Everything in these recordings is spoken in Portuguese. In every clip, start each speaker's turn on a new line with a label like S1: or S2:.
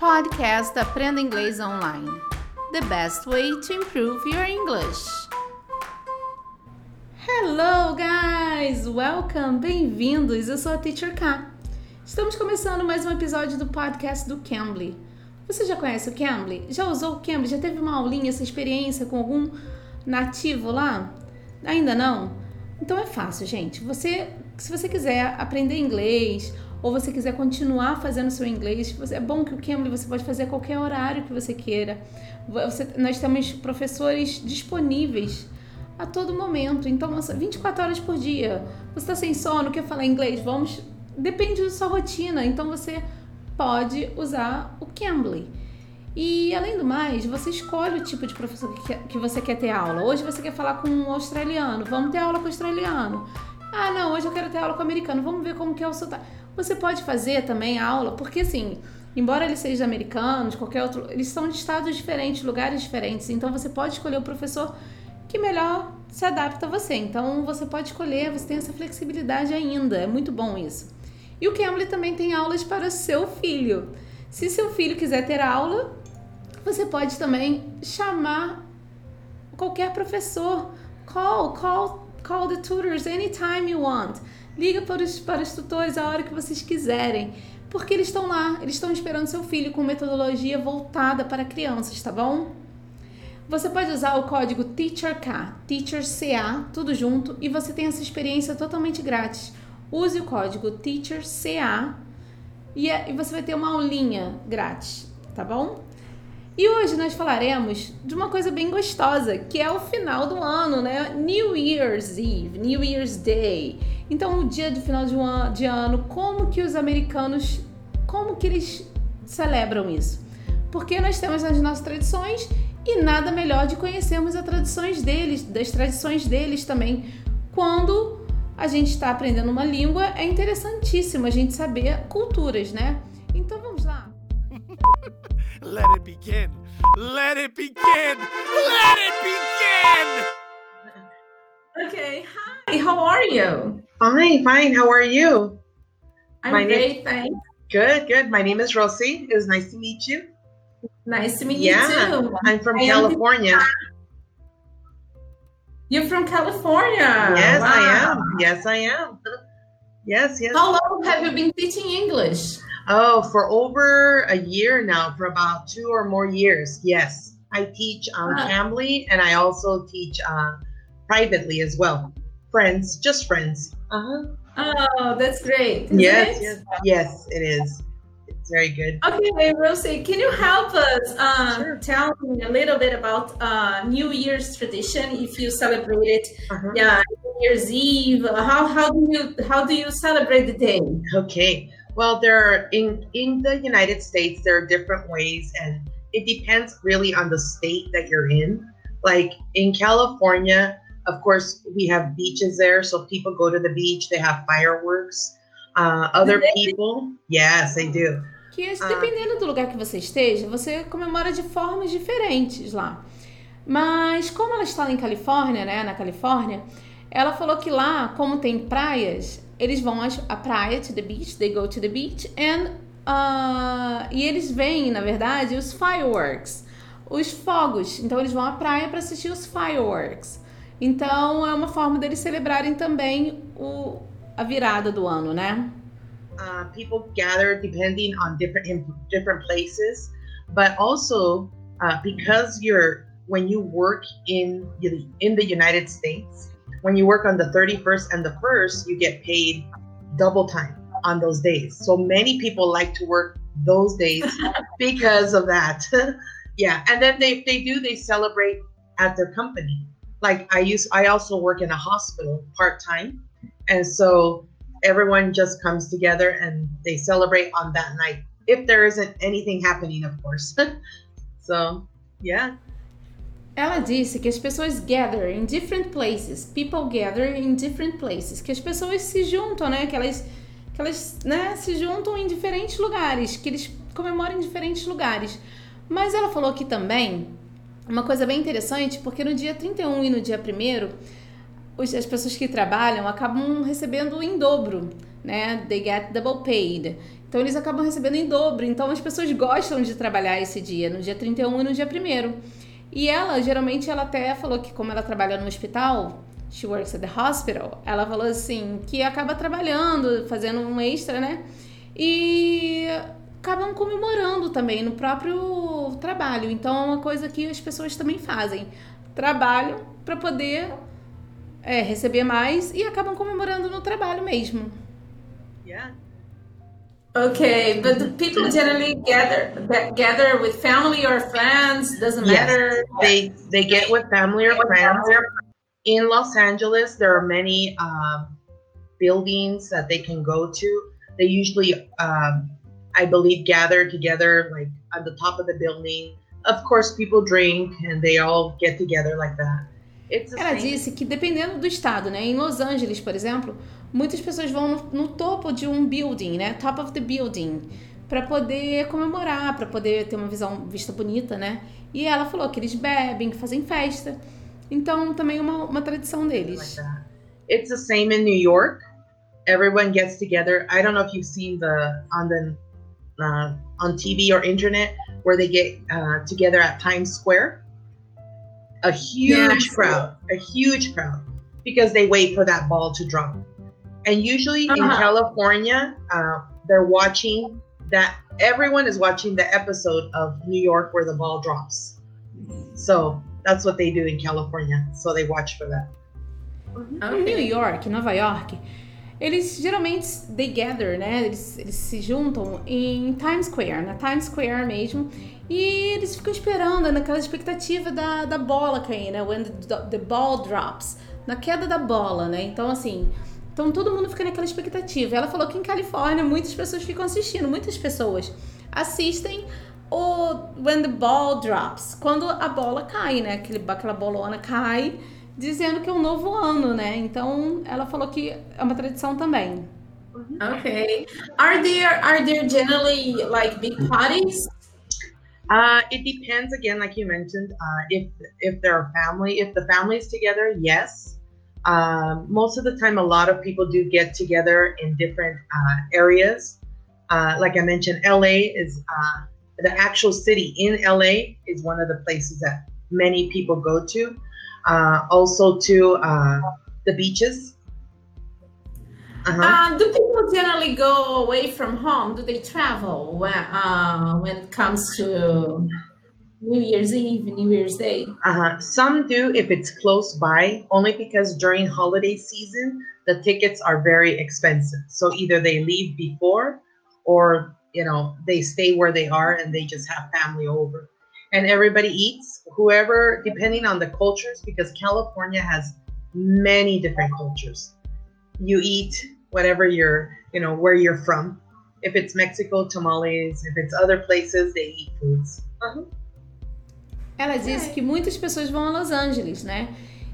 S1: Podcast Aprenda Inglês Online. The best way to improve your English. Hello, guys! Welcome! Bem-vindos! Eu sou a Teacher K. Estamos começando mais um episódio do podcast do Cambly. Você já conhece o Cambly? Já usou o Cambly? Já teve uma aulinha, essa experiência com algum nativo lá? Ainda não? Então é fácil, gente. Você, se você quiser aprender inglês ou você quiser continuar fazendo seu inglês, é bom que o Cambly você pode fazer a qualquer horário que você queira. Você, nós temos professores disponíveis a todo momento. Então, 24 horas por dia. Você está sem sono, quer falar inglês? Vamos. Depende da sua rotina. Então, você pode usar o Cambly. E além do mais, você escolhe o tipo de professor que, que você quer ter aula. Hoje você quer falar com um australiano, vamos ter aula com o australiano. Ah, não, hoje eu quero ter aula com o americano, vamos ver como que é o sotaque. Você pode fazer também aula, porque assim, embora eles sejam americanos, qualquer outro, eles são de estados diferentes, lugares diferentes, então você pode escolher o professor que melhor se adapta a você. Então você pode escolher, você tem essa flexibilidade ainda, é muito bom isso. E o Cambly também tem aulas para seu filho. Se seu filho quiser ter aula, você pode também chamar qualquer professor. Call, call, call the tutors anytime you want. Liga para os, para os tutores a hora que vocês quiserem, porque eles estão lá, eles estão esperando seu filho com metodologia voltada para crianças, tá bom? Você pode usar o código TEACHERK, TEACHERCA, tudo junto, e você tem essa experiência totalmente grátis. Use o código TEACHERCA é, e você vai ter uma aulinha grátis, tá bom? E hoje nós falaremos de uma coisa bem gostosa, que é o final do ano, né? New Year's Eve, New Year's Day. Então, o dia do final de, um de ano, como que os americanos, como que eles celebram isso? Porque nós temos as nossas tradições e nada melhor de conhecermos as tradições deles, das tradições deles também. Quando a gente está aprendendo uma língua, é interessantíssimo a gente saber culturas, né? Então vamos lá.
S2: Let it begin. Let it begin. Let it begin.
S1: Okay. Hi. How are you?
S3: Fine, fine. How are you?
S1: I'm My great, thanks.
S3: Good, good. My name is Rosie. It was nice to meet you.
S1: Nice to meet
S3: yeah,
S1: you too.
S3: I'm from I California.
S1: You're from California.
S3: Yes, wow. I am. Yes, I am. Yes, yes.
S1: How long have you been teaching English?
S3: Oh, for over a year now, for about two or more years. Yes, I teach um, uh, Cambly, and I also teach uh, privately as well. Friends, just friends.
S1: Uh huh. Oh, that's great.
S3: Yes, it? yes, yes, it is. It's very good.
S1: Okay, Rosie, can you help us uh, sure. tell me a little bit about uh, New Year's tradition? If you celebrate it, uh-huh. yeah, New Year's Eve. How how do you how do you celebrate the day?
S3: Okay. Well, there are in in the United States there are different ways, and it depends really on the state that you're in. Like in California, of course, we have beaches there, so people go to the beach. They have fireworks. Uh, other people, yes, they do.
S1: Que ah. dependendo do lugar que você esteja, você comemora de formas diferentes lá. Mas como ela está lá em Califórnia, né, na Califórnia, ela falou que lá, como tem praias, eles vão à praia, to the beach, they go to the beach, and uh, e eles veem, na verdade, os fireworks, os fogos. Então eles vão à praia para assistir os fireworks. Então é uma forma deles celebrarem também o, a virada do ano, né?
S3: Uh, people gather depending on different in different places, but also uh, because you're when you work in in the United States, when you work on the 31st and the 1st, you get paid double time on those days. So many people like to work those days because of that. yeah. And then they, they do, they celebrate at their company. Like I use, I also work in a hospital part time. And so everyone just comes together and they celebrate on that night. If there isn't anything happening, of course. so, yeah.
S1: Ela disse que as pessoas gather in different places, people gather in different places, que as pessoas se juntam, né? Que elas, que elas né, se juntam em diferentes lugares, que eles comemoram em diferentes lugares. Mas ela falou que também uma coisa bem interessante, porque no dia 31 e no dia 1 as pessoas que trabalham acabam recebendo em dobro, né? They get double paid. Então eles acabam recebendo em dobro. Então as pessoas gostam de trabalhar esse dia, no dia 31 e no dia 1 E ela, geralmente, ela até falou que como ela trabalha no hospital, she works at the hospital, ela falou assim, que acaba trabalhando, fazendo um extra, né? E acabam comemorando também no próprio trabalho. Então é uma coisa que as pessoas também fazem. Trabalham para poder é, receber mais e acabam comemorando no trabalho mesmo.
S3: Yeah.
S4: Okay, but the people generally gather gather with family or friends. Doesn't
S3: Yes,
S4: matter.
S3: they they get with family or friends. In Los Angeles, there are many um, buildings that they can go to. They usually, um, I believe, gather together like at the top of the building. Of course, people drink and they all get together like that.
S1: Ela
S3: same.
S1: disse que dependendo do estado, né? Em Los Angeles, por exemplo, muitas pessoas vão no, no topo de um building, né? Top of the building, para poder comemorar, para poder ter uma visão vista bonita, né? E ela falou que eles bebem, que fazem festa. Então, também é uma, uma tradição deles.
S3: It's the same in New York. Everyone gets together. I don't know if you've seen the on the uh, on TV or internet where they get uh, together at Times Square. A huge
S4: Yes.
S3: crowd, a huge crowd, because they wait for that ball to drop. And usually in
S4: Uh-huh.
S3: California, uh, they're watching that. Everyone is watching the episode of New York where the ball drops. So that's what they do in California. So they watch for that.
S1: Em New York, Nova York, eles geralmente they gather, né? Eles, eles se juntam em Times Square, na Times Square mesmo. E eles ficam esperando naquela expectativa da, da bola cair, né? When the, the ball drops. Na queda da bola, né? Então, assim. Então todo mundo fica naquela expectativa. Ela falou que em Califórnia muitas pessoas ficam assistindo, muitas pessoas assistem o When the Ball Drops, quando a bola cai, né? Aquele, aquela bolona cai, dizendo que é um novo ano, né? Então ela falou que é uma tradição também.
S4: Okay. Are there are there generally like big parties?
S3: Uh, it depends again, like you mentioned, uh, if if there are family, if the family's together, yes. Um, most of the time, a lot of people do get together in different uh, areas. Uh, like I mentioned, LA is uh, the actual city in LA is one of the places that many people go to. Uh, also to uh, the beaches. Uh-huh.
S4: Uh, do people generally go away from home? Do they travel when uh, when it comes to New Year's Eve, New Year's Day?
S3: Uh-huh. Some do if it's close by, only because during holiday season the tickets are very expensive. So either they leave before or you know they stay where they are and they just have family over. And everybody eats, whoever depending on the cultures, because California has many different cultures. You eat whatever you're, you know, where you're from. If it's Mexico, tamales. If it's other places, they eat foods.
S1: Ela disse que muitas pessoas vão a Los Angeles, né?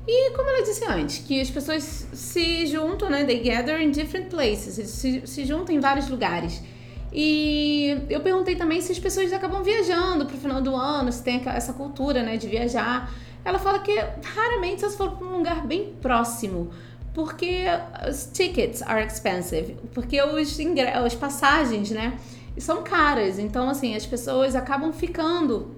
S1: E como ela disse antes, que as pessoas se juntam, né? They gather in different places, se, se juntam em vários lugares. E eu perguntei também se as pessoas acabam viajando pro final do ano, se tem essa cultura, né, de viajar. Ela fala que raramente se for para um lugar bem próximo, porque os tickets are expensive, porque os, as passagens, né, são caras. Então, assim, as pessoas acabam ficando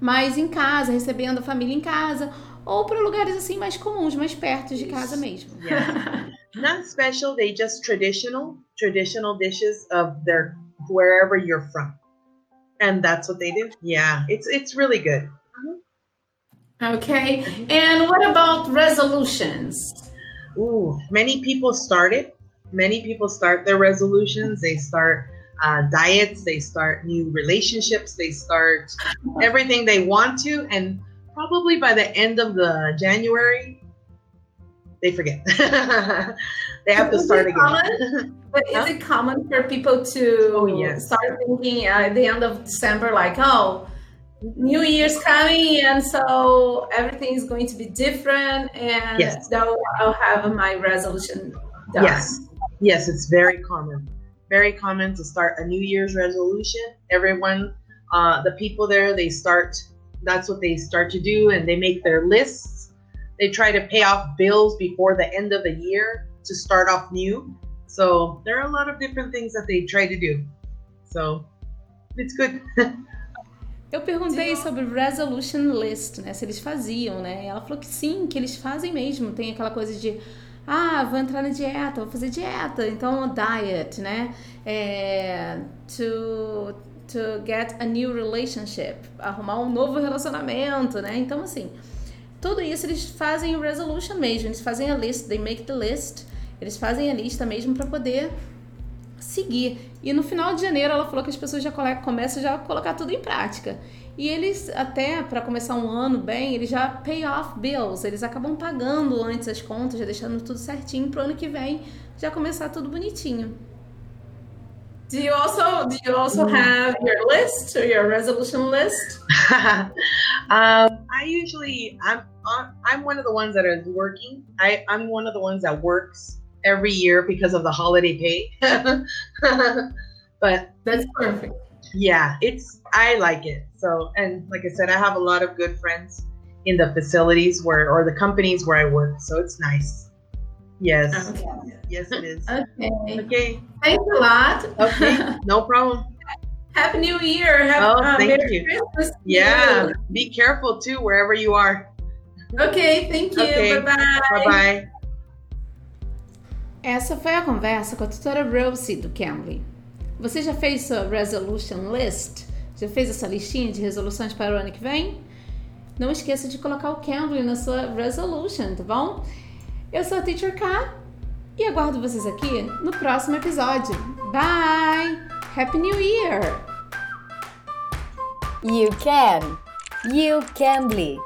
S1: mais em casa, recebendo a família em casa, ou para lugares assim mais comuns, mais perto de casa mesmo.
S3: Yeah. Not special, they just traditional, traditional dishes of their wherever you're from. And that's what they do. Yeah, it's it's really good.
S4: Okay. And what about resolutions?
S3: Ooh, many people start it. Many people start their resolutions. They start uh, diets. They start new relationships. They start everything they want to, and probably by the end of the January, they forget. they have to
S4: Is
S3: start again.
S4: common? But is it common for people to
S3: Oh, yes.
S4: start thinking at the end of December, like, oh, New Year's coming, and so everything is going to be different, and
S3: Yes.
S4: now I'll have my resolution done.
S3: Yes, yes, it's very common. Very common to start a New Year's resolution. Everyone, uh, the people there, they start. That's what they start to do, and they make their lists they try to pay off bills before the end of the year to start off new. So there are a lot of different things that they try to do. So it's good.
S1: Eu perguntei sobre resolution list, né? Se eles faziam, né? Ela falou que sim, que eles fazem mesmo. Tem aquela coisa de ah, vou entrar na dieta, vou fazer dieta, então diet, né? É, to, to get a new relationship, arrumar um novo relacionamento, né? Então, assim, tudo isso eles fazem o resolution mesmo, eles fazem a list, they make the list, eles fazem a lista mesmo para poder seguir. E no final de janeiro ela falou que as pessoas já começam já a colocar tudo em prática. E eles, até para começar um ano bem, eles já pay off bills, eles acabam pagando antes as contas, já deixando tudo certinho para o ano que vem já começar tudo bonitinho.
S4: Do you also do you also have your list or your resolution list?
S3: um, I usually I'm I'm one of the ones that is working. I I'm one of the ones that works every year because of the holiday pay. but
S4: that's perfect.
S3: Yeah, it's I like it. So and like I said, I have a lot of good friends in the facilities where or the companies where I work. So it's nice. Yes. Okay. Yes, it is.
S4: okay.
S3: Okay.
S4: Thanks a lot.
S3: Okay. No problem.
S4: Happy New Year. Happy,
S3: oh, uh, thank
S4: Merry
S3: you.
S4: Christmas
S3: yeah. You. Be careful too, wherever you are.
S4: Okay. Thank you.
S3: Okay.
S4: Bye bye.
S3: Bye bye.
S1: Essa foi a conversa com a tutora Rosie do Cambly. Você já fez sua resolution list? Já fez essa listinha de resoluções para o ano que vem? Não esqueça de colocar o Cambly na sua resolution, tá bom? Eu sou a Teacher K e aguardo vocês aqui no próximo episódio. Bye! Happy New Year!
S5: You can! You Cambly!